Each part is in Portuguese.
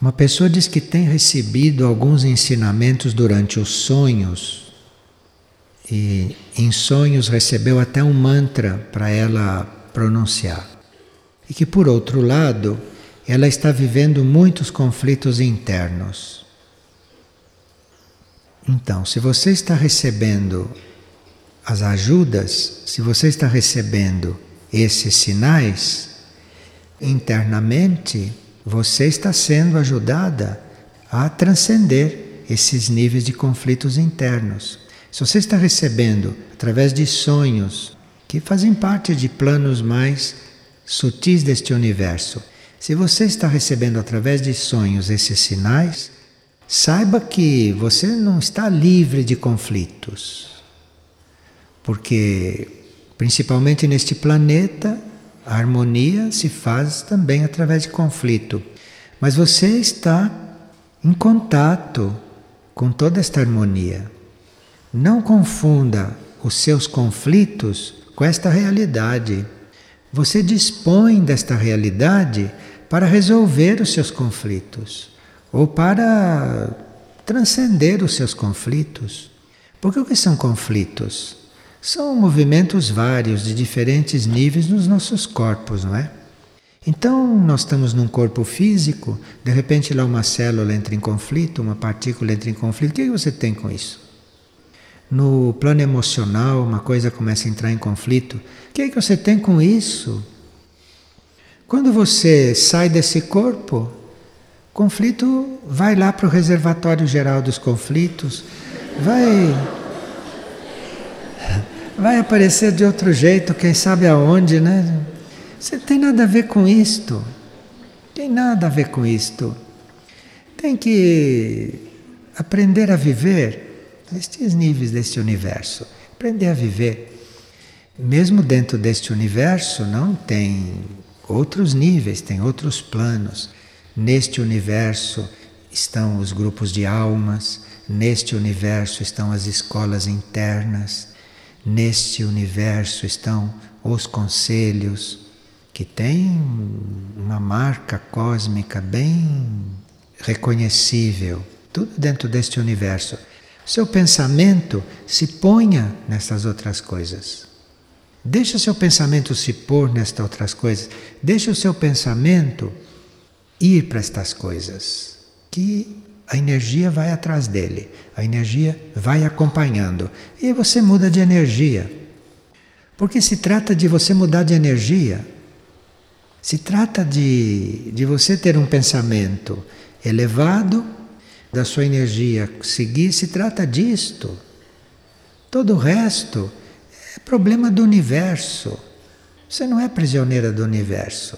Uma pessoa diz que tem recebido alguns ensinamentos durante os sonhos e em sonhos recebeu até um mantra para ela pronunciar. E que por outro lado, ela está vivendo muitos conflitos internos. Então, se você está recebendo as ajudas, se você está recebendo esses sinais internamente, você está sendo ajudada a transcender esses níveis de conflitos internos. Se você está recebendo através de sonhos que fazem parte de planos mais sutis deste universo, se você está recebendo através de sonhos esses sinais, saiba que você não está livre de conflitos. Porque, principalmente neste planeta, a harmonia se faz também através de conflito. Mas você está em contato com toda esta harmonia. Não confunda os seus conflitos com esta realidade. Você dispõe desta realidade para resolver os seus conflitos ou para transcender os seus conflitos. Porque o que são conflitos? São movimentos vários de diferentes níveis nos nossos corpos, não é? Então, nós estamos num corpo físico, de repente lá uma célula entra em conflito, uma partícula entra em conflito, o que você tem com isso? No plano emocional, uma coisa começa a entrar em conflito, o que, é que você tem com isso? Quando você sai desse corpo, conflito vai lá para o reservatório geral dos conflitos, vai vai aparecer de outro jeito, quem sabe aonde, né? Você tem nada a ver com isto. Tem nada a ver com isto. Tem que aprender a viver nestes níveis deste universo. Aprender a viver. Mesmo dentro deste universo, não tem outros níveis, tem outros planos. Neste universo estão os grupos de almas, neste universo estão as escolas internas, Neste universo estão os conselhos que têm uma marca cósmica bem reconhecível, tudo dentro deste universo. Seu pensamento se ponha nessas outras coisas. Deixa seu pensamento se pôr nestas outras coisas. Deixa o seu pensamento ir para estas coisas que a energia vai atrás dele, a energia vai acompanhando e você muda de energia. Porque se trata de você mudar de energia, se trata de, de você ter um pensamento elevado, da sua energia seguir, se trata disto. Todo o resto é problema do universo. Você não é prisioneira do universo.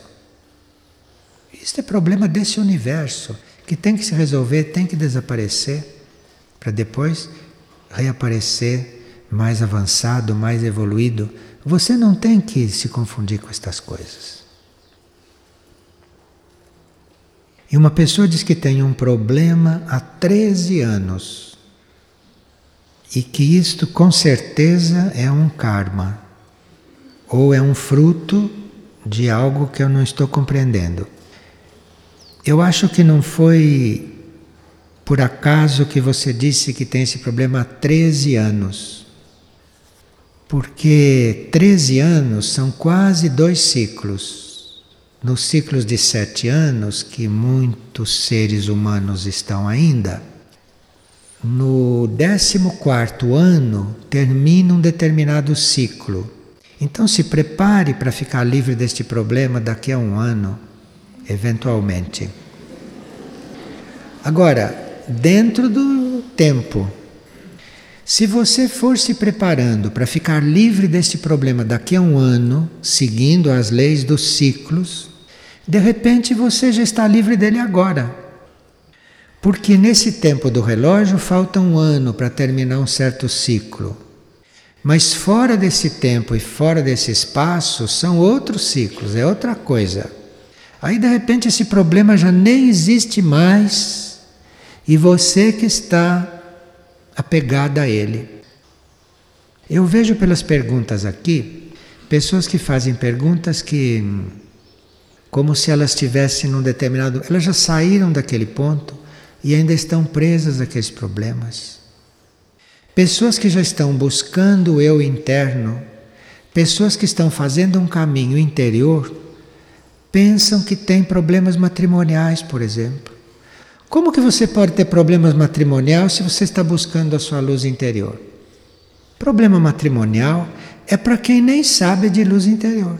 Isso é problema desse universo que tem que se resolver, tem que desaparecer, para depois reaparecer mais avançado, mais evoluído. Você não tem que se confundir com estas coisas. E uma pessoa diz que tem um problema há 13 anos. E que isto com certeza é um karma. Ou é um fruto de algo que eu não estou compreendendo. Eu acho que não foi por acaso que você disse que tem esse problema há 13 anos. Porque 13 anos são quase dois ciclos. Nos ciclos de sete anos, que muitos seres humanos estão ainda, no 14 ano termina um determinado ciclo. Então se prepare para ficar livre deste problema daqui a um ano eventualmente. Agora, dentro do tempo, se você for se preparando para ficar livre deste problema daqui a um ano, seguindo as leis dos ciclos, de repente você já está livre dele agora. Porque nesse tempo do relógio falta um ano para terminar um certo ciclo. Mas fora desse tempo e fora desse espaço são outros ciclos, é outra coisa. Aí de repente esse problema já nem existe mais e você que está apegada a ele. Eu vejo pelas perguntas aqui pessoas que fazem perguntas que como se elas estivessem num determinado. Elas já saíram daquele ponto e ainda estão presas àqueles problemas. Pessoas que já estão buscando o eu interno, pessoas que estão fazendo um caminho interior, pensam que têm problemas matrimoniais, por exemplo. Como que você pode ter problemas matrimoniais se você está buscando a sua luz interior? Problema matrimonial é para quem nem sabe de luz interior.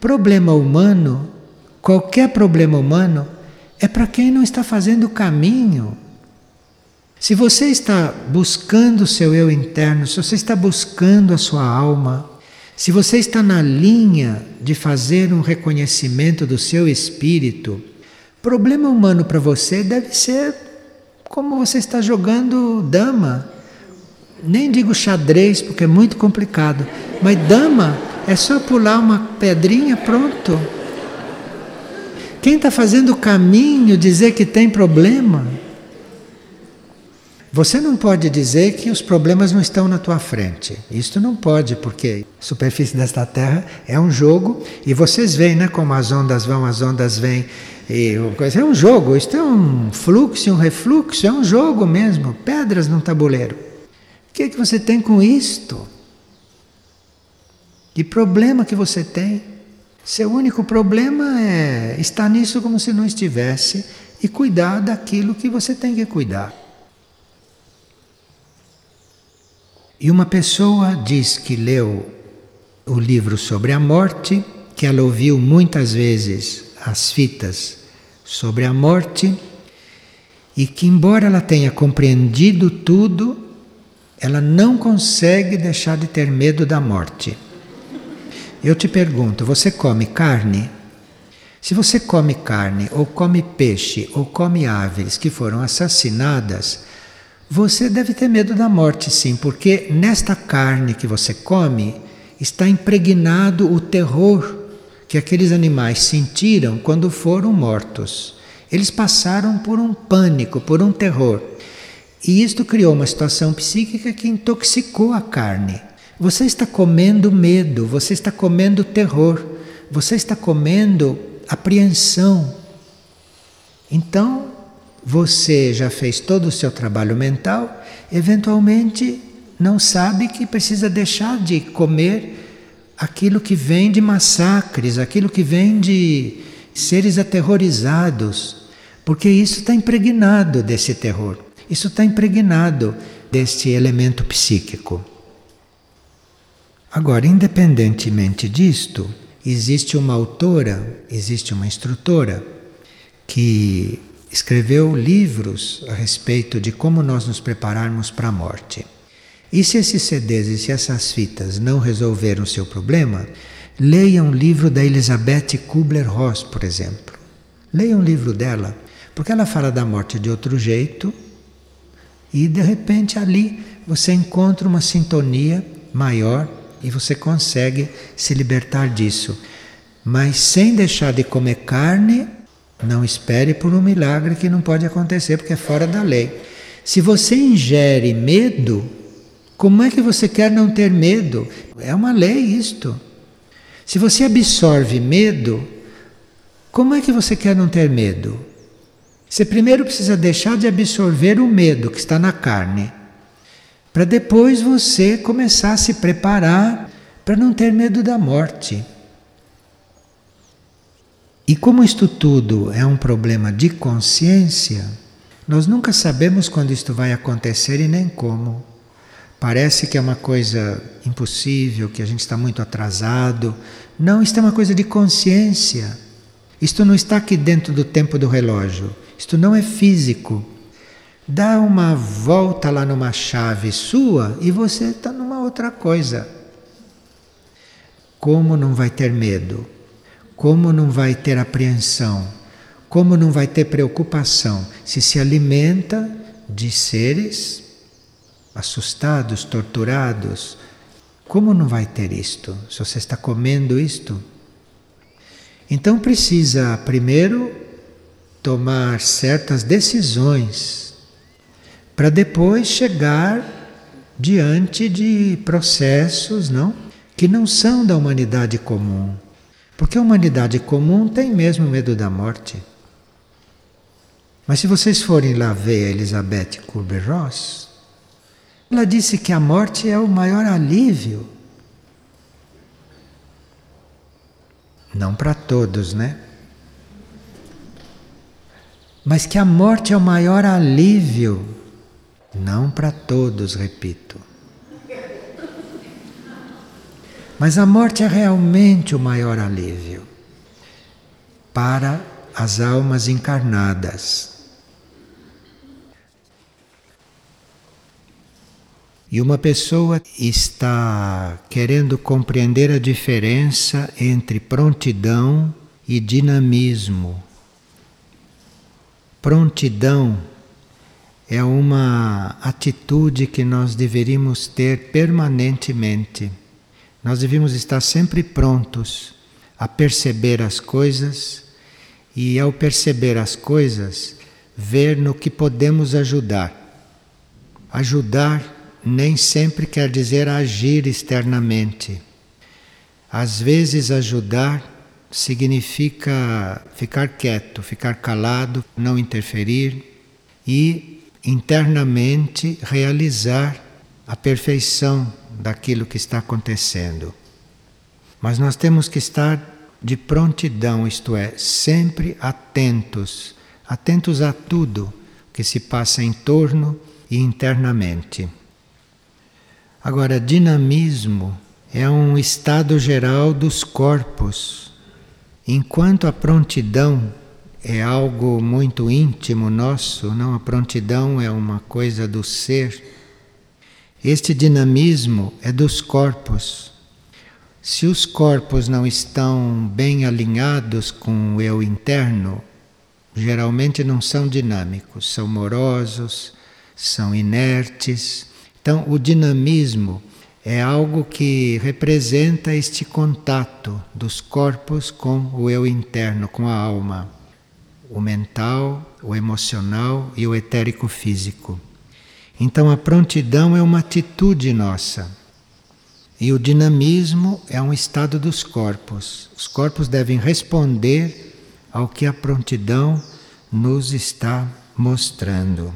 Problema humano, qualquer problema humano, é para quem não está fazendo o caminho. Se você está buscando o seu eu interno, se você está buscando a sua alma, se você está na linha de fazer um reconhecimento do seu espírito, problema humano para você deve ser como você está jogando dama. Nem digo xadrez, porque é muito complicado, mas dama é só pular uma pedrinha, pronto. Quem está fazendo o caminho dizer que tem problema? Você não pode dizer que os problemas não estão na tua frente. Isto não pode, porque a superfície desta Terra é um jogo e vocês veem, né, como as ondas vão, as ondas vêm. E é um jogo, isto é um fluxo, um refluxo, é um jogo mesmo, pedras num tabuleiro. O que, é que você tem com isto? Que problema que você tem? Seu único problema é estar nisso como se não estivesse e cuidar daquilo que você tem que cuidar. E uma pessoa diz que leu o livro sobre a morte, que ela ouviu muitas vezes as fitas sobre a morte, e que, embora ela tenha compreendido tudo, ela não consegue deixar de ter medo da morte. Eu te pergunto: você come carne? Se você come carne, ou come peixe, ou come aves que foram assassinadas, você deve ter medo da morte, sim, porque nesta carne que você come está impregnado o terror que aqueles animais sentiram quando foram mortos. Eles passaram por um pânico, por um terror. E isto criou uma situação psíquica que intoxicou a carne. Você está comendo medo, você está comendo terror, você está comendo apreensão. Então, você já fez todo o seu trabalho mental, eventualmente não sabe que precisa deixar de comer aquilo que vem de massacres, aquilo que vem de seres aterrorizados, porque isso está impregnado desse terror, isso está impregnado deste elemento psíquico. Agora, independentemente disto, existe uma autora, existe uma instrutora que escreveu livros a respeito de como nós nos prepararmos para a morte. E se esses CDs e se essas fitas não resolveram o seu problema, leia um livro da Elizabeth Kubler-Ross, por exemplo. Leia um livro dela, porque ela fala da morte de outro jeito e de repente ali você encontra uma sintonia maior e você consegue se libertar disso. Mas sem deixar de comer carne, não espere por um milagre que não pode acontecer porque é fora da lei. Se você ingere medo, como é que você quer não ter medo? É uma lei isto. Se você absorve medo, como é que você quer não ter medo? Você primeiro precisa deixar de absorver o medo que está na carne para depois você começar a se preparar para não ter medo da morte. E como isto tudo é um problema de consciência, nós nunca sabemos quando isto vai acontecer e nem como. Parece que é uma coisa impossível, que a gente está muito atrasado. Não, isto é uma coisa de consciência. Isto não está aqui dentro do tempo do relógio. Isto não é físico. Dá uma volta lá numa chave sua e você está numa outra coisa. Como não vai ter medo? Como não vai ter apreensão? Como não vai ter preocupação se se alimenta de seres assustados, torturados? Como não vai ter isto? Se você está comendo isto? Então precisa primeiro tomar certas decisões para depois chegar diante de processos, não, que não são da humanidade comum. Porque a humanidade comum tem mesmo medo da morte. Mas se vocês forem lá ver a Elizabeth Kubler-Ross, ela disse que a morte é o maior alívio. Não para todos, né? Mas que a morte é o maior alívio. Não para todos, repito. Mas a morte é realmente o maior alívio para as almas encarnadas. E uma pessoa está querendo compreender a diferença entre prontidão e dinamismo. Prontidão é uma atitude que nós deveríamos ter permanentemente. Nós devíamos estar sempre prontos a perceber as coisas e, ao perceber as coisas, ver no que podemos ajudar. Ajudar nem sempre quer dizer agir externamente. Às vezes, ajudar significa ficar quieto, ficar calado, não interferir e internamente realizar a perfeição daquilo que está acontecendo. Mas nós temos que estar de prontidão, isto é, sempre atentos, atentos a tudo que se passa em torno e internamente. Agora, dinamismo é um estado geral dos corpos. Enquanto a prontidão é algo muito íntimo nosso, não a prontidão é uma coisa do ser. Este dinamismo é dos corpos. Se os corpos não estão bem alinhados com o eu interno, geralmente não são dinâmicos, são morosos, são inertes então, o dinamismo é algo que representa este contato dos corpos com o eu interno, com a alma, o mental, o emocional e o etérico físico. Então, a prontidão é uma atitude nossa. E o dinamismo é um estado dos corpos. Os corpos devem responder ao que a prontidão nos está mostrando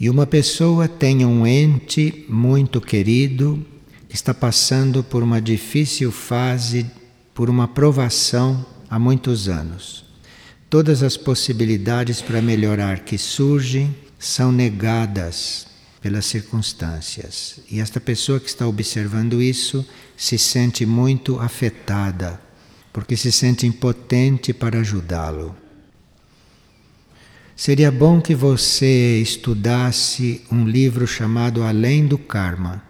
e uma pessoa tem um ente muito querido que está passando por uma difícil fase, por uma provação há muitos anos. Todas as possibilidades para melhorar que surgem são negadas pelas circunstâncias. E esta pessoa que está observando isso se sente muito afetada, porque se sente impotente para ajudá-lo. Seria bom que você estudasse um livro chamado Além do Karma.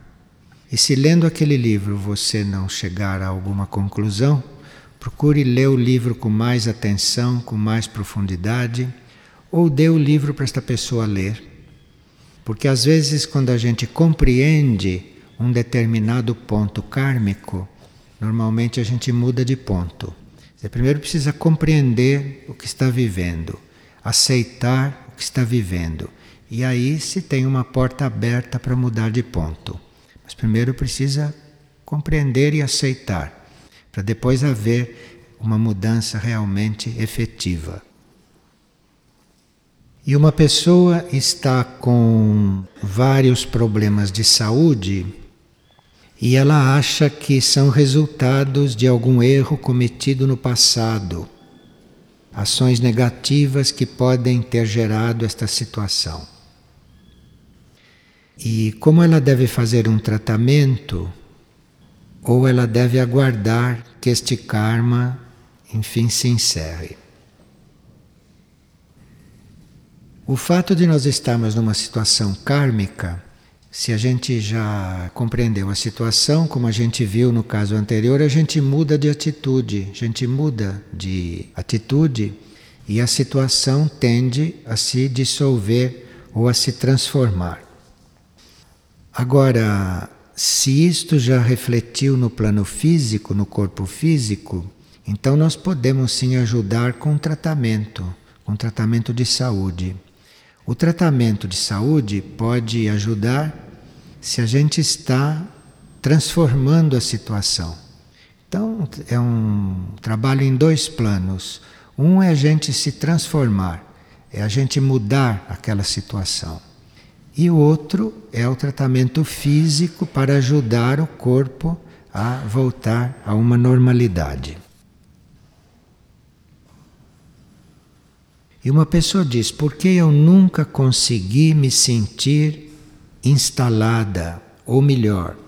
E se lendo aquele livro você não chegar a alguma conclusão, procure ler o livro com mais atenção, com mais profundidade, ou dê o livro para esta pessoa ler. Porque às vezes, quando a gente compreende um determinado ponto kármico, normalmente a gente muda de ponto. Você primeiro precisa compreender o que está vivendo aceitar o que está vivendo. E aí se tem uma porta aberta para mudar de ponto. Mas primeiro precisa compreender e aceitar, para depois haver uma mudança realmente efetiva. E uma pessoa está com vários problemas de saúde e ela acha que são resultados de algum erro cometido no passado ações negativas que podem ter gerado esta situação. E como ela deve fazer um tratamento, ou ela deve aguardar que este karma, enfim, se encerre. O fato de nós estarmos numa situação kármica se a gente já compreendeu a situação, como a gente viu no caso anterior, a gente muda de atitude, a gente muda de atitude e a situação tende a se dissolver ou a se transformar. Agora, se isto já refletiu no plano físico, no corpo físico, então nós podemos sim ajudar com tratamento, com tratamento de saúde. O tratamento de saúde pode ajudar se a gente está transformando a situação. Então, é um trabalho em dois planos. Um é a gente se transformar, é a gente mudar aquela situação. E o outro é o tratamento físico para ajudar o corpo a voltar a uma normalidade. E uma pessoa diz: por que eu nunca consegui me sentir instalada, ou melhor,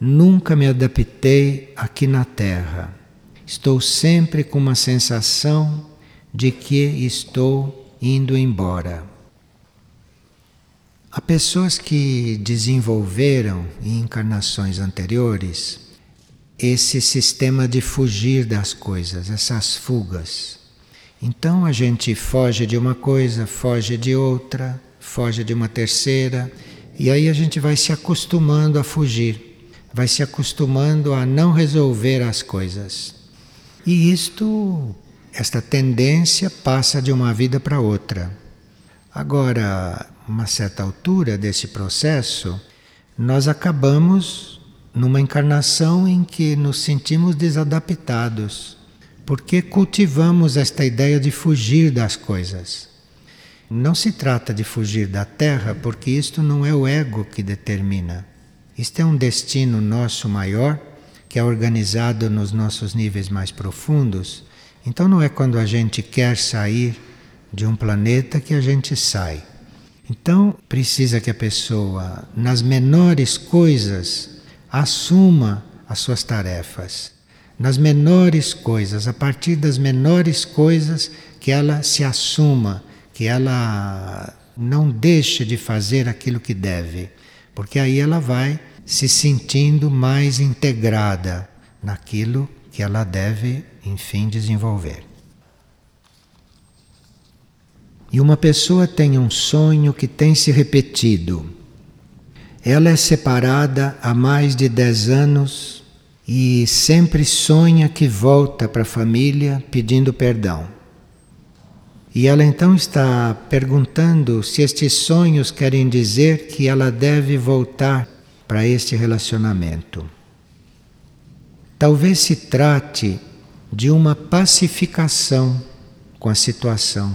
nunca me adaptei aqui na Terra? Estou sempre com uma sensação de que estou indo embora. Há pessoas que desenvolveram em encarnações anteriores esse sistema de fugir das coisas, essas fugas. Então a gente foge de uma coisa, foge de outra, foge de uma terceira, e aí a gente vai se acostumando a fugir, vai se acostumando a não resolver as coisas. E isto, esta tendência passa de uma vida para outra. Agora, uma certa altura desse processo, nós acabamos numa encarnação em que nos sentimos desadaptados, porque cultivamos esta ideia de fugir das coisas. Não se trata de fugir da Terra, porque isto não é o ego que determina. Isto é um destino nosso maior, que é organizado nos nossos níveis mais profundos. Então não é quando a gente quer sair de um planeta que a gente sai. Então, precisa que a pessoa, nas menores coisas, assuma as suas tarefas. Nas menores coisas, a partir das menores coisas, que ela se assuma, que ela não deixe de fazer aquilo que deve, porque aí ela vai se sentindo mais integrada naquilo que ela deve, enfim, desenvolver. E uma pessoa tem um sonho que tem se repetido. Ela é separada há mais de 10 anos e sempre sonha que volta para a família pedindo perdão. E ela então está perguntando se estes sonhos querem dizer que ela deve voltar para este relacionamento. Talvez se trate de uma pacificação com a situação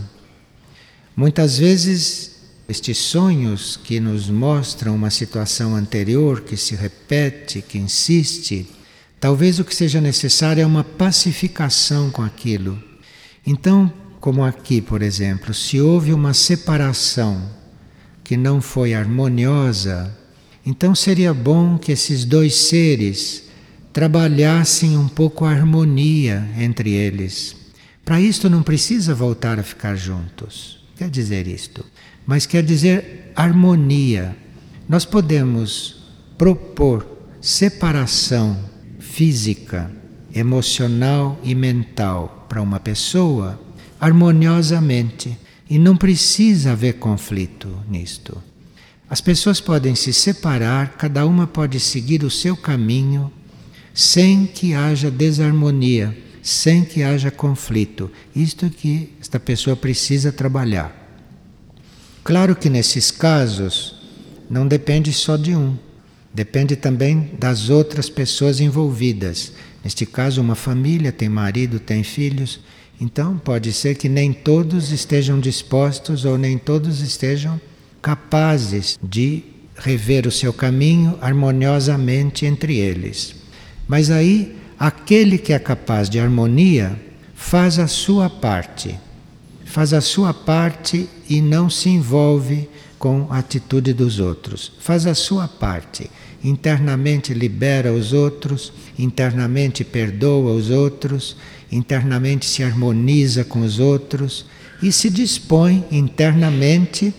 Muitas vezes, estes sonhos que nos mostram uma situação anterior que se repete, que insiste, talvez o que seja necessário é uma pacificação com aquilo. Então, como aqui, por exemplo, se houve uma separação que não foi harmoniosa, então seria bom que esses dois seres trabalhassem um pouco a harmonia entre eles. Para isto não precisa voltar a ficar juntos quer dizer isto, mas quer dizer harmonia. Nós podemos propor separação física, emocional e mental para uma pessoa harmoniosamente e não precisa haver conflito nisto. As pessoas podem se separar, cada uma pode seguir o seu caminho sem que haja desarmonia sem que haja conflito. Isto que esta pessoa precisa trabalhar. Claro que nesses casos não depende só de um, depende também das outras pessoas envolvidas. Neste caso, uma família tem marido, tem filhos, então pode ser que nem todos estejam dispostos ou nem todos estejam capazes de rever o seu caminho harmoniosamente entre eles. Mas aí aquele que é capaz de harmonia faz a sua parte. Faz a sua parte e não se envolve com a atitude dos outros. Faz a sua parte. Internamente libera os outros, internamente perdoa os outros, internamente se harmoniza com os outros e se dispõe internamente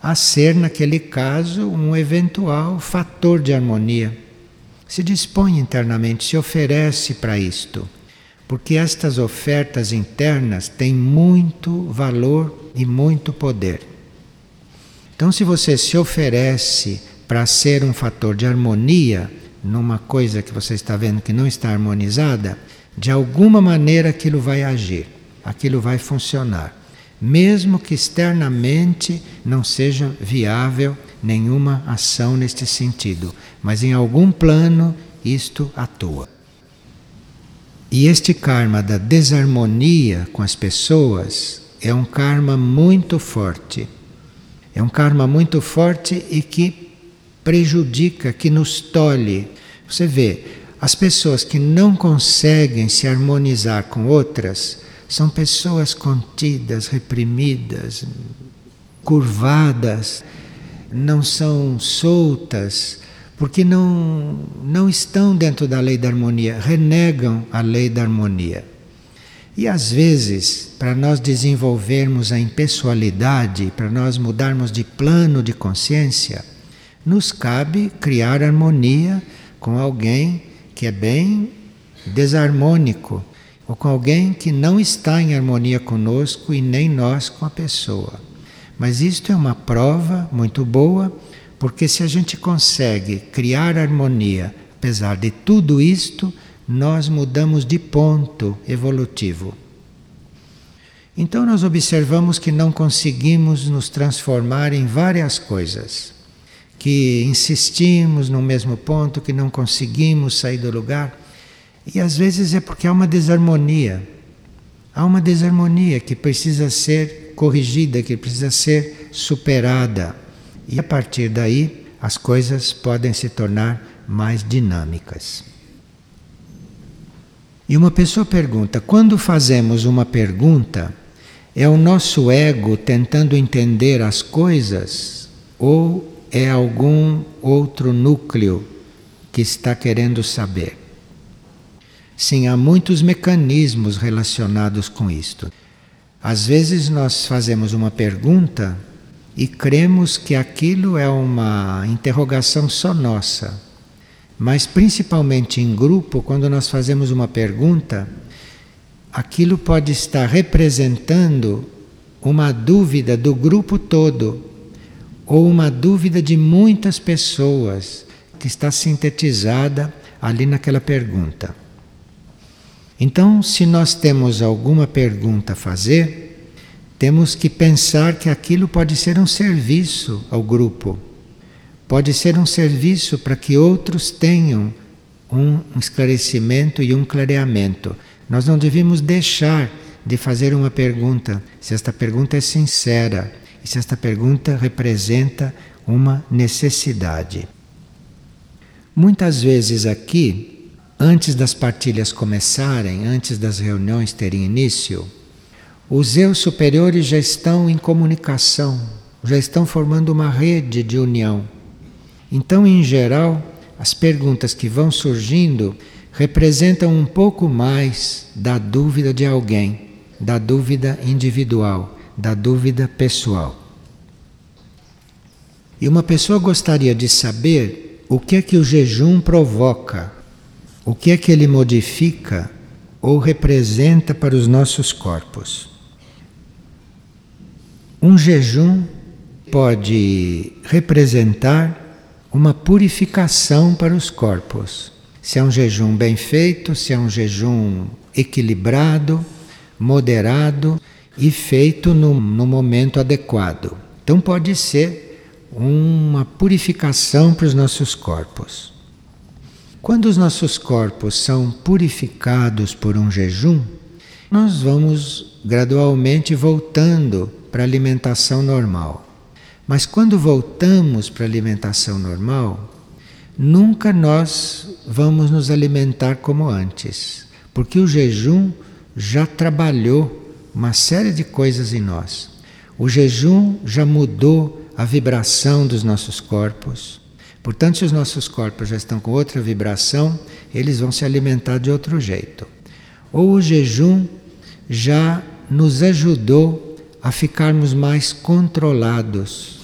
a ser, naquele caso, um eventual fator de harmonia se dispõe internamente, se oferece para isto, porque estas ofertas internas têm muito valor e muito poder. Então, se você se oferece para ser um fator de harmonia numa coisa que você está vendo que não está harmonizada, de alguma maneira aquilo vai agir, aquilo vai funcionar, mesmo que externamente não seja viável nenhuma ação neste sentido, mas em algum plano isto atua. E este karma da desarmonia com as pessoas é um karma muito forte. É um karma muito forte e que prejudica, que nos tolhe. Você vê, as pessoas que não conseguem se harmonizar com outras são pessoas contidas, reprimidas, curvadas, não são soltas, porque não, não estão dentro da lei da harmonia, renegam a lei da harmonia. E às vezes, para nós desenvolvermos a impessoalidade, para nós mudarmos de plano de consciência, nos cabe criar harmonia com alguém que é bem desarmônico, ou com alguém que não está em harmonia conosco e nem nós com a pessoa. Mas isto é uma prova muito boa, porque se a gente consegue criar harmonia, apesar de tudo isto, nós mudamos de ponto evolutivo. Então nós observamos que não conseguimos nos transformar em várias coisas, que insistimos no mesmo ponto, que não conseguimos sair do lugar. E às vezes é porque há uma desarmonia. Há uma desarmonia que precisa ser corrigida, que precisa ser superada. E a partir daí as coisas podem se tornar mais dinâmicas. E uma pessoa pergunta: quando fazemos uma pergunta, é o nosso ego tentando entender as coisas ou é algum outro núcleo que está querendo saber? Sim, há muitos mecanismos relacionados com isto. Às vezes nós fazemos uma pergunta e cremos que aquilo é uma interrogação só nossa mas principalmente em grupo, quando nós fazemos uma pergunta, aquilo pode estar representando uma dúvida do grupo todo, ou uma dúvida de muitas pessoas, que está sintetizada ali naquela pergunta. Então, se nós temos alguma pergunta a fazer, temos que pensar que aquilo pode ser um serviço ao grupo pode ser um serviço para que outros tenham um esclarecimento e um clareamento. Nós não devíamos deixar de fazer uma pergunta, se esta pergunta é sincera se esta pergunta representa uma necessidade. Muitas vezes aqui, antes das partilhas começarem, antes das reuniões terem início, os eu superiores já estão em comunicação, já estão formando uma rede de união então, em geral, as perguntas que vão surgindo representam um pouco mais da dúvida de alguém, da dúvida individual, da dúvida pessoal. E uma pessoa gostaria de saber o que é que o jejum provoca, o que é que ele modifica ou representa para os nossos corpos. Um jejum pode representar uma purificação para os corpos. Se é um jejum bem feito, se é um jejum equilibrado, moderado e feito no, no momento adequado. Então pode ser uma purificação para os nossos corpos. Quando os nossos corpos são purificados por um jejum, nós vamos gradualmente voltando para a alimentação normal. Mas quando voltamos para a alimentação normal, nunca nós vamos nos alimentar como antes, porque o jejum já trabalhou uma série de coisas em nós. O jejum já mudou a vibração dos nossos corpos. Portanto, se os nossos corpos já estão com outra vibração, eles vão se alimentar de outro jeito. Ou o jejum já nos ajudou a ficarmos mais controlados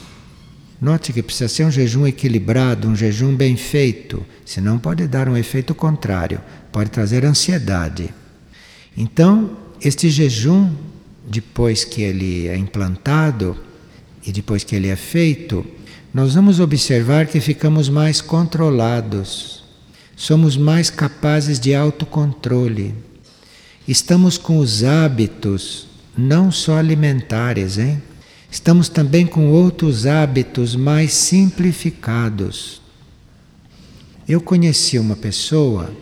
Note que precisa ser um jejum equilibrado, um jejum bem feito, senão pode dar um efeito contrário, pode trazer ansiedade. Então, este jejum, depois que ele é implantado e depois que ele é feito, nós vamos observar que ficamos mais controlados, somos mais capazes de autocontrole. Estamos com os hábitos não só alimentares, hein? Estamos também com outros hábitos mais simplificados. Eu conheci uma pessoa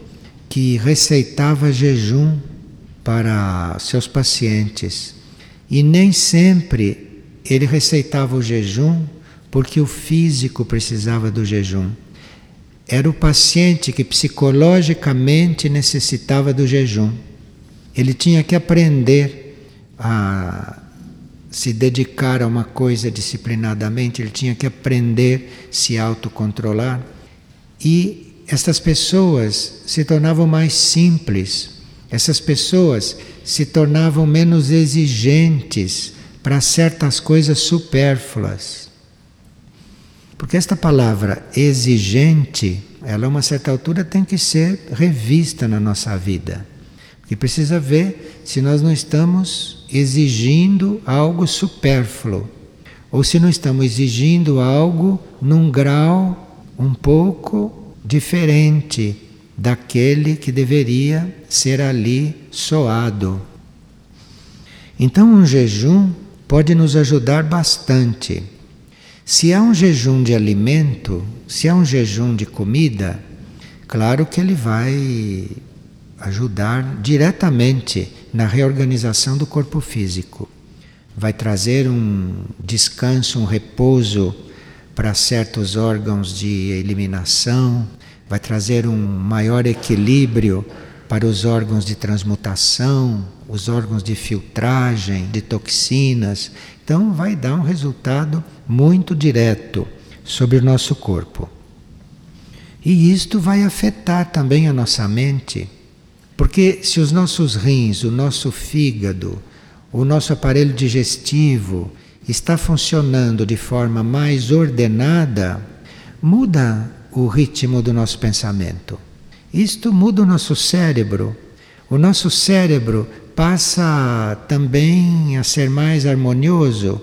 que receitava jejum para seus pacientes. E nem sempre ele receitava o jejum porque o físico precisava do jejum. Era o paciente que psicologicamente necessitava do jejum. Ele tinha que aprender a se dedicar a uma coisa disciplinadamente, ele tinha que aprender a se autocontrolar. E essas pessoas se tornavam mais simples, essas pessoas se tornavam menos exigentes para certas coisas supérfluas. Porque esta palavra exigente, ela a uma certa altura tem que ser revista na nossa vida. Porque precisa ver se nós não estamos exigindo algo supérfluo, ou se não estamos exigindo algo num grau um pouco diferente daquele que deveria ser ali soado. Então, um jejum pode nos ajudar bastante. Se há um jejum de alimento, se há um jejum de comida, claro que ele vai ajudar diretamente na reorganização do corpo físico. Vai trazer um descanso, um repouso para certos órgãos de eliminação, vai trazer um maior equilíbrio para os órgãos de transmutação, os órgãos de filtragem de toxinas. Então, vai dar um resultado muito direto sobre o nosso corpo. E isto vai afetar também a nossa mente porque se os nossos rins, o nosso fígado, o nosso aparelho digestivo está funcionando de forma mais ordenada, muda o ritmo do nosso pensamento. Isto muda o nosso cérebro. O nosso cérebro passa também a ser mais harmonioso.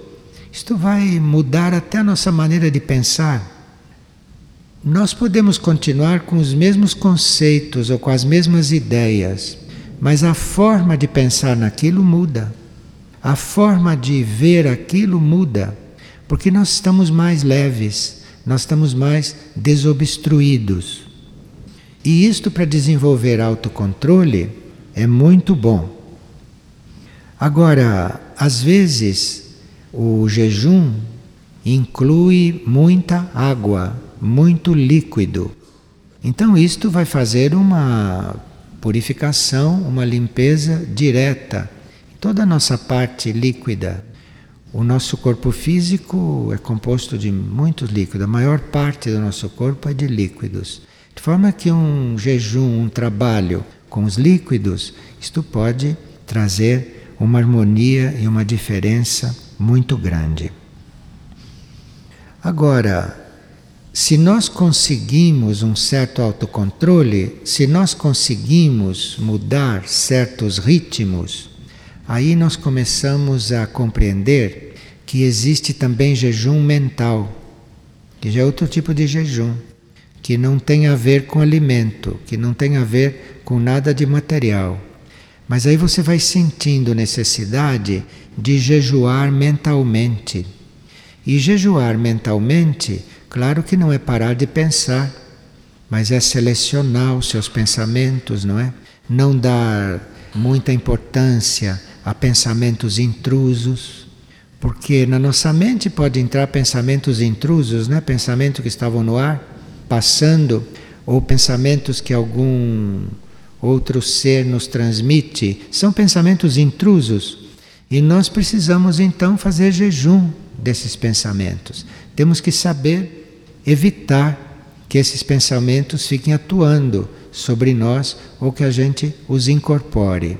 Isto vai mudar até a nossa maneira de pensar. Nós podemos continuar com os mesmos conceitos ou com as mesmas ideias, mas a forma de pensar naquilo muda. A forma de ver aquilo muda, porque nós estamos mais leves, nós estamos mais desobstruídos. E isto para desenvolver autocontrole é muito bom. Agora, às vezes, o jejum inclui muita água muito líquido. Então, isto vai fazer uma purificação, uma limpeza direta toda a nossa parte líquida. O nosso corpo físico é composto de muitos líquidos, a maior parte do nosso corpo é de líquidos. De forma que um jejum, um trabalho com os líquidos, isto pode trazer uma harmonia e uma diferença muito grande. Agora, se nós conseguimos um certo autocontrole, se nós conseguimos mudar certos ritmos, aí nós começamos a compreender que existe também jejum mental, que já é outro tipo de jejum, que não tem a ver com alimento, que não tem a ver com nada de material. Mas aí você vai sentindo necessidade de jejuar mentalmente. E jejuar mentalmente Claro que não é parar de pensar, mas é selecionar os seus pensamentos, não é? Não dar muita importância a pensamentos intrusos, porque na nossa mente pode entrar pensamentos intrusos, né? Pensamentos que estavam no ar, passando, ou pensamentos que algum outro ser nos transmite, são pensamentos intrusos. E nós precisamos então fazer jejum desses pensamentos. Temos que saber evitar que esses pensamentos fiquem atuando sobre nós ou que a gente os incorpore.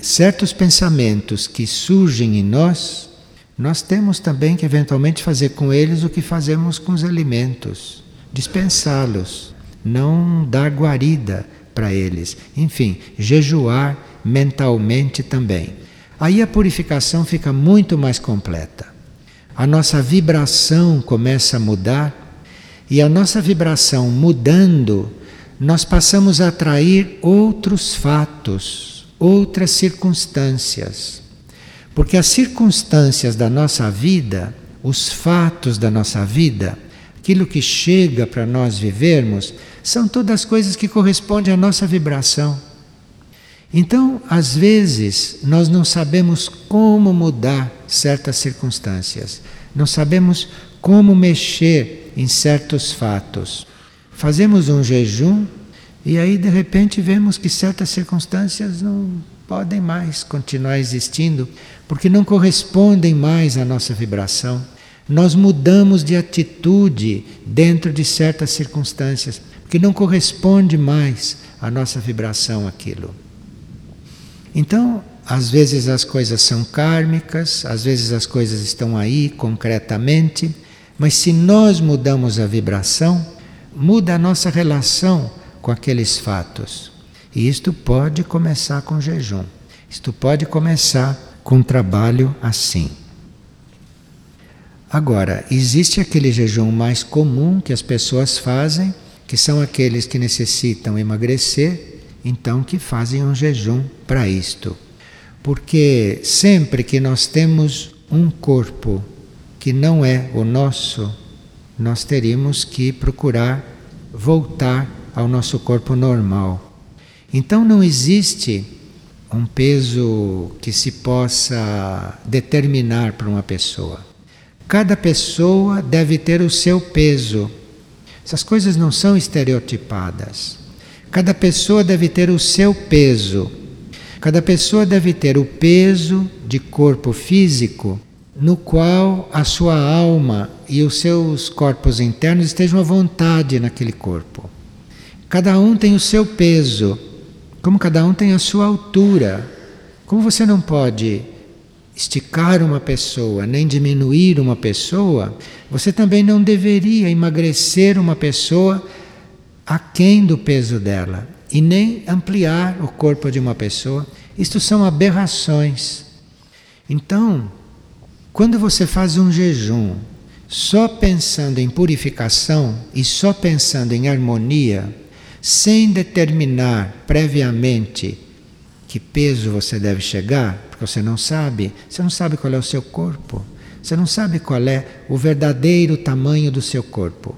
Certos pensamentos que surgem em nós, nós temos também que eventualmente fazer com eles o que fazemos com os alimentos, dispensá-los, não dar guarida para eles. Enfim, jejuar mentalmente também. Aí a purificação fica muito mais completa a nossa vibração começa a mudar, e a nossa vibração mudando, nós passamos a atrair outros fatos, outras circunstâncias. Porque as circunstâncias da nossa vida, os fatos da nossa vida, aquilo que chega para nós vivermos, são todas coisas que correspondem à nossa vibração. Então, às vezes, nós não sabemos como mudar certas circunstâncias, não sabemos como mexer em certos fatos. Fazemos um jejum e aí, de repente, vemos que certas circunstâncias não podem mais continuar existindo, porque não correspondem mais à nossa vibração. Nós mudamos de atitude dentro de certas circunstâncias, porque não corresponde mais à nossa vibração aquilo. Então, às vezes as coisas são kármicas, às vezes as coisas estão aí concretamente, mas se nós mudamos a vibração, muda a nossa relação com aqueles fatos. E isto pode começar com jejum. Isto pode começar com trabalho assim. Agora, existe aquele jejum mais comum que as pessoas fazem, que são aqueles que necessitam emagrecer, então que fazem um jejum para isto. Porque sempre que nós temos um corpo que não é o nosso, nós teríamos que procurar voltar ao nosso corpo normal. Então não existe um peso que se possa determinar para uma pessoa. Cada pessoa deve ter o seu peso. Essas coisas não são estereotipadas. Cada pessoa deve ter o seu peso. Cada pessoa deve ter o peso de corpo físico no qual a sua alma e os seus corpos internos estejam à vontade naquele corpo. Cada um tem o seu peso, como cada um tem a sua altura. Como você não pode esticar uma pessoa, nem diminuir uma pessoa, você também não deveria emagrecer uma pessoa aquém do peso dela e nem ampliar o corpo de uma pessoa. Isto são aberrações. Então, quando você faz um jejum só pensando em purificação e só pensando em harmonia, sem determinar previamente que peso você deve chegar, porque você não sabe, você não sabe qual é o seu corpo, você não sabe qual é o verdadeiro tamanho do seu corpo.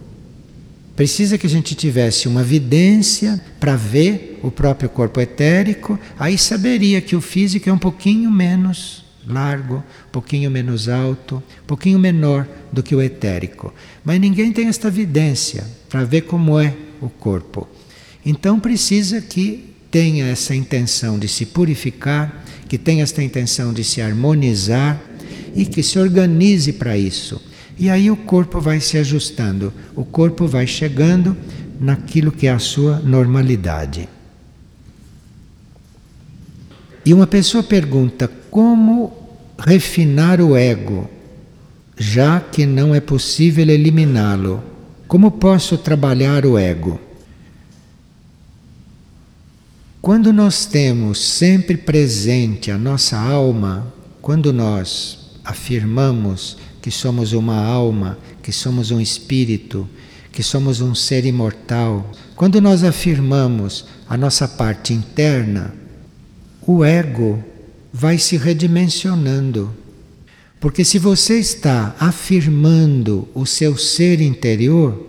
Precisa que a gente tivesse uma vidência para ver o próprio corpo etérico, aí saberia que o físico é um pouquinho menos largo, um pouquinho menos alto, um pouquinho menor do que o etérico. Mas ninguém tem esta vidência para ver como é o corpo. Então precisa que tenha essa intenção de se purificar, que tenha esta intenção de se harmonizar e que se organize para isso. E aí o corpo vai se ajustando, o corpo vai chegando naquilo que é a sua normalidade. E uma pessoa pergunta como refinar o ego, já que não é possível eliminá-lo. Como posso trabalhar o ego? Quando nós temos sempre presente a nossa alma, quando nós afirmamos que somos uma alma, que somos um espírito, que somos um ser imortal, quando nós afirmamos a nossa parte interna, o ego vai se redimensionando. Porque se você está afirmando o seu ser interior,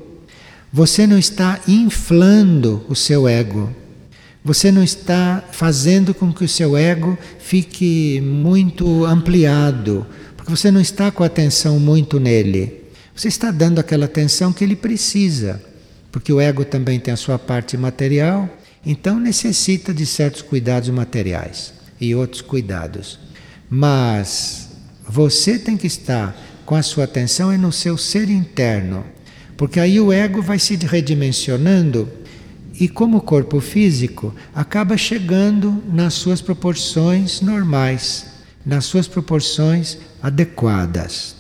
você não está inflando o seu ego você não está fazendo com que o seu ego fique muito ampliado, porque você não está com atenção muito nele. Você está dando aquela atenção que ele precisa, porque o ego também tem a sua parte material, então necessita de certos cuidados materiais e outros cuidados. Mas você tem que estar com a sua atenção no seu ser interno, porque aí o ego vai se redimensionando e como corpo físico acaba chegando nas suas proporções normais, nas suas proporções adequadas.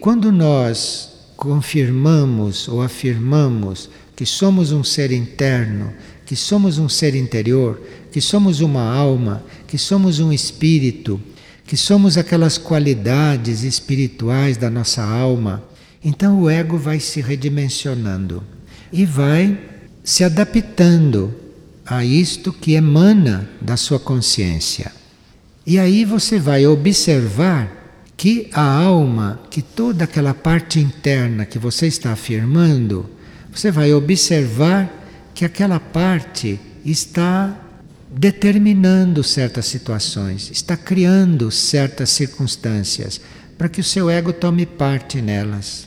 Quando nós confirmamos ou afirmamos que somos um ser interno, que somos um ser interior, que somos uma alma, que somos um espírito, que somos aquelas qualidades espirituais da nossa alma, então o ego vai se redimensionando e vai se adaptando a isto que emana da sua consciência. E aí você vai observar que a alma, que toda aquela parte interna que você está afirmando, você vai observar que aquela parte está determinando certas situações, está criando certas circunstâncias para que o seu ego tome parte nelas.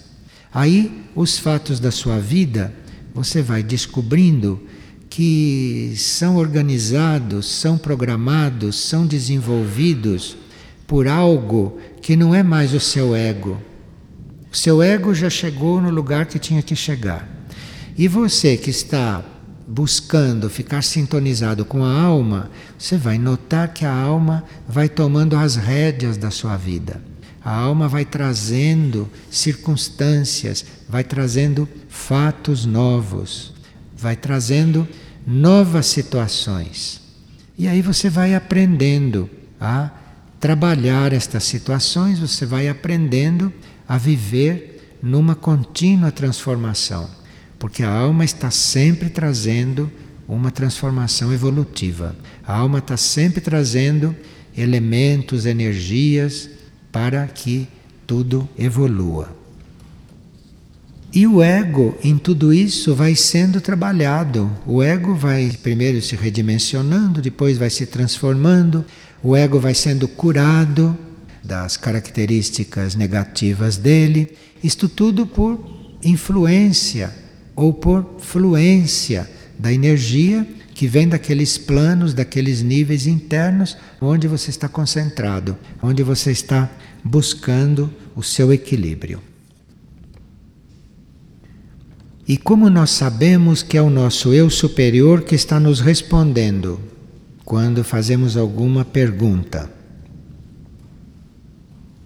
Aí, os fatos da sua vida, você vai descobrindo que são organizados, são programados, são desenvolvidos por algo que não é mais o seu ego. O seu ego já chegou no lugar que tinha que chegar. E você que está buscando ficar sintonizado com a alma, você vai notar que a alma vai tomando as rédeas da sua vida. A alma vai trazendo circunstâncias, vai trazendo fatos novos, vai trazendo novas situações. E aí você vai aprendendo a trabalhar estas situações, você vai aprendendo a viver numa contínua transformação, porque a alma está sempre trazendo uma transformação evolutiva. A alma está sempre trazendo elementos, energias para que tudo evolua. E o ego, em tudo isso, vai sendo trabalhado. O ego vai primeiro se redimensionando, depois vai se transformando, o ego vai sendo curado das características negativas dele. Isto tudo por influência ou por fluência da energia que vem daqueles planos, daqueles níveis internos onde você está concentrado, onde você está buscando o seu equilíbrio. E como nós sabemos que é o nosso eu superior que está nos respondendo quando fazemos alguma pergunta?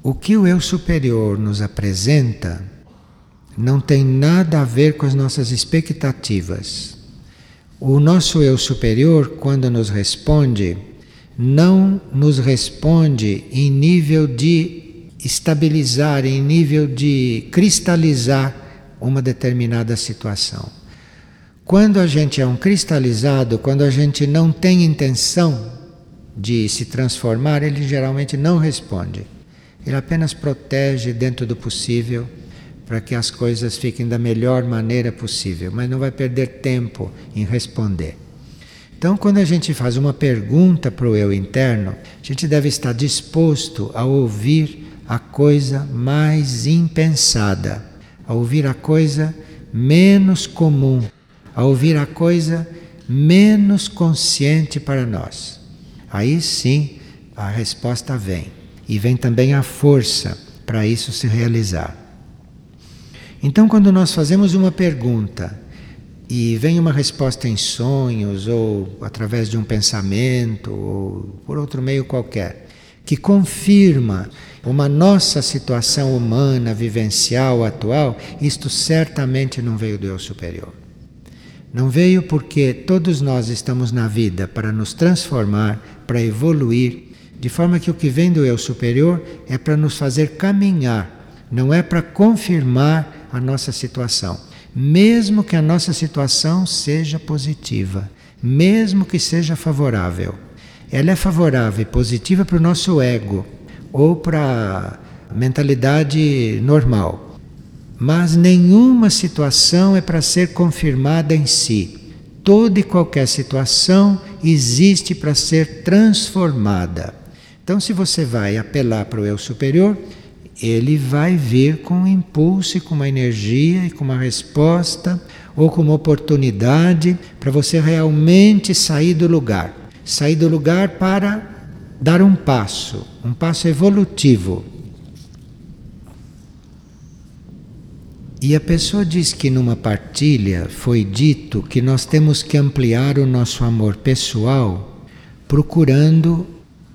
O que o eu superior nos apresenta não tem nada a ver com as nossas expectativas. O nosso eu superior, quando nos responde, não nos responde em nível de estabilizar, em nível de cristalizar uma determinada situação. Quando a gente é um cristalizado, quando a gente não tem intenção de se transformar, ele geralmente não responde. Ele apenas protege dentro do possível para que as coisas fiquem da melhor maneira possível, mas não vai perder tempo em responder. Então, quando a gente faz uma pergunta para o eu interno, a gente deve estar disposto a ouvir a coisa mais impensada a ouvir a coisa menos comum, a ouvir a coisa menos consciente para nós. Aí sim a resposta vem. E vem também a força para isso se realizar. Então, quando nós fazemos uma pergunta e vem uma resposta em sonhos, ou através de um pensamento, ou por outro meio qualquer, que confirma uma nossa situação humana, vivencial, atual, isto certamente não veio do eu superior. Não veio porque todos nós estamos na vida para nos transformar, para evoluir, de forma que o que vem do eu superior é para nos fazer caminhar, não é para confirmar a nossa situação. Mesmo que a nossa situação seja positiva, mesmo que seja favorável. Ela é favorável e positiva para o nosso ego, ou para mentalidade normal. Mas nenhuma situação é para ser confirmada em si. Toda e qualquer situação existe para ser transformada. Então, se você vai apelar para o eu superior, ele vai vir com um impulso e com uma energia e com uma resposta ou com uma oportunidade para você realmente sair do lugar. Sair do lugar para dar um passo, um passo evolutivo. E a pessoa diz que numa partilha foi dito que nós temos que ampliar o nosso amor pessoal procurando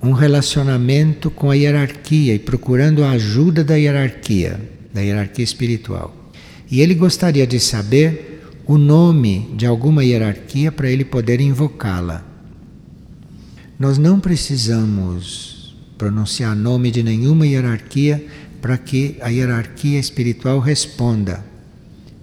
um relacionamento com a hierarquia e procurando a ajuda da hierarquia, da hierarquia espiritual. E ele gostaria de saber o nome de alguma hierarquia para ele poder invocá-la. Nós não precisamos pronunciar nome de nenhuma hierarquia para que a hierarquia espiritual responda.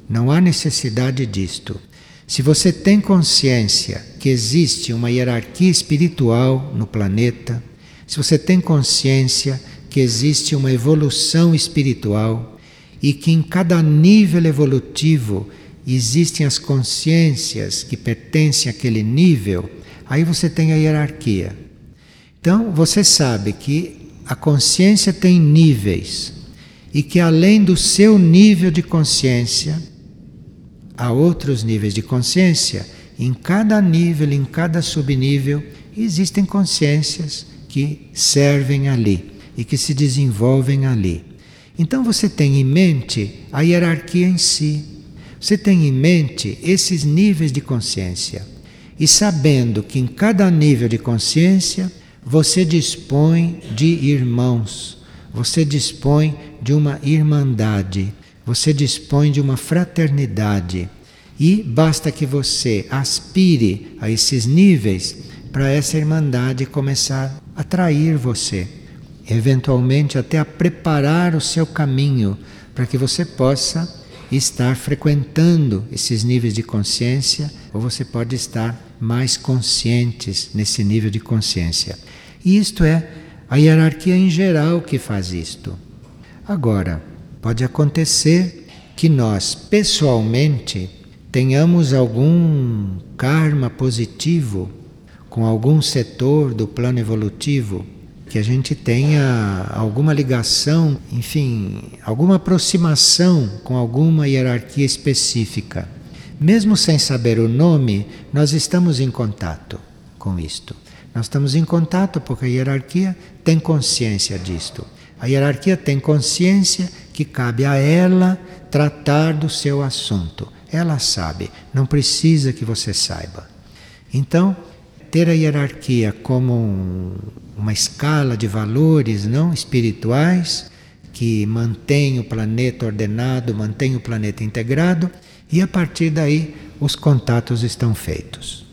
Não há necessidade disto. Se você tem consciência que existe uma hierarquia espiritual no planeta, se você tem consciência que existe uma evolução espiritual e que em cada nível evolutivo existem as consciências que pertencem àquele nível, aí você tem a hierarquia. Então você sabe que a consciência tem níveis e que além do seu nível de consciência, há outros níveis de consciência. Em cada nível, em cada subnível, existem consciências que servem ali e que se desenvolvem ali. Então você tem em mente a hierarquia em si. Você tem em mente esses níveis de consciência. E sabendo que em cada nível de consciência você dispõe de irmãos, você dispõe de uma irmandade, você dispõe de uma fraternidade. E basta que você aspire a esses níveis para essa irmandade começar a atrair você eventualmente até a preparar o seu caminho para que você possa estar frequentando esses níveis de consciência, ou você pode estar mais conscientes nesse nível de consciência. E isto é a hierarquia em geral que faz isto. Agora, pode acontecer que nós, pessoalmente, tenhamos algum karma positivo com algum setor do plano evolutivo que a gente tenha alguma ligação, enfim, alguma aproximação com alguma hierarquia específica. Mesmo sem saber o nome, nós estamos em contato com isto. Nós estamos em contato porque a hierarquia tem consciência disto. A hierarquia tem consciência que cabe a ela tratar do seu assunto. Ela sabe, não precisa que você saiba. Então, ter a hierarquia como um, uma escala de valores não espirituais que mantém o planeta ordenado, mantém o planeta integrado e a partir daí os contatos estão feitos.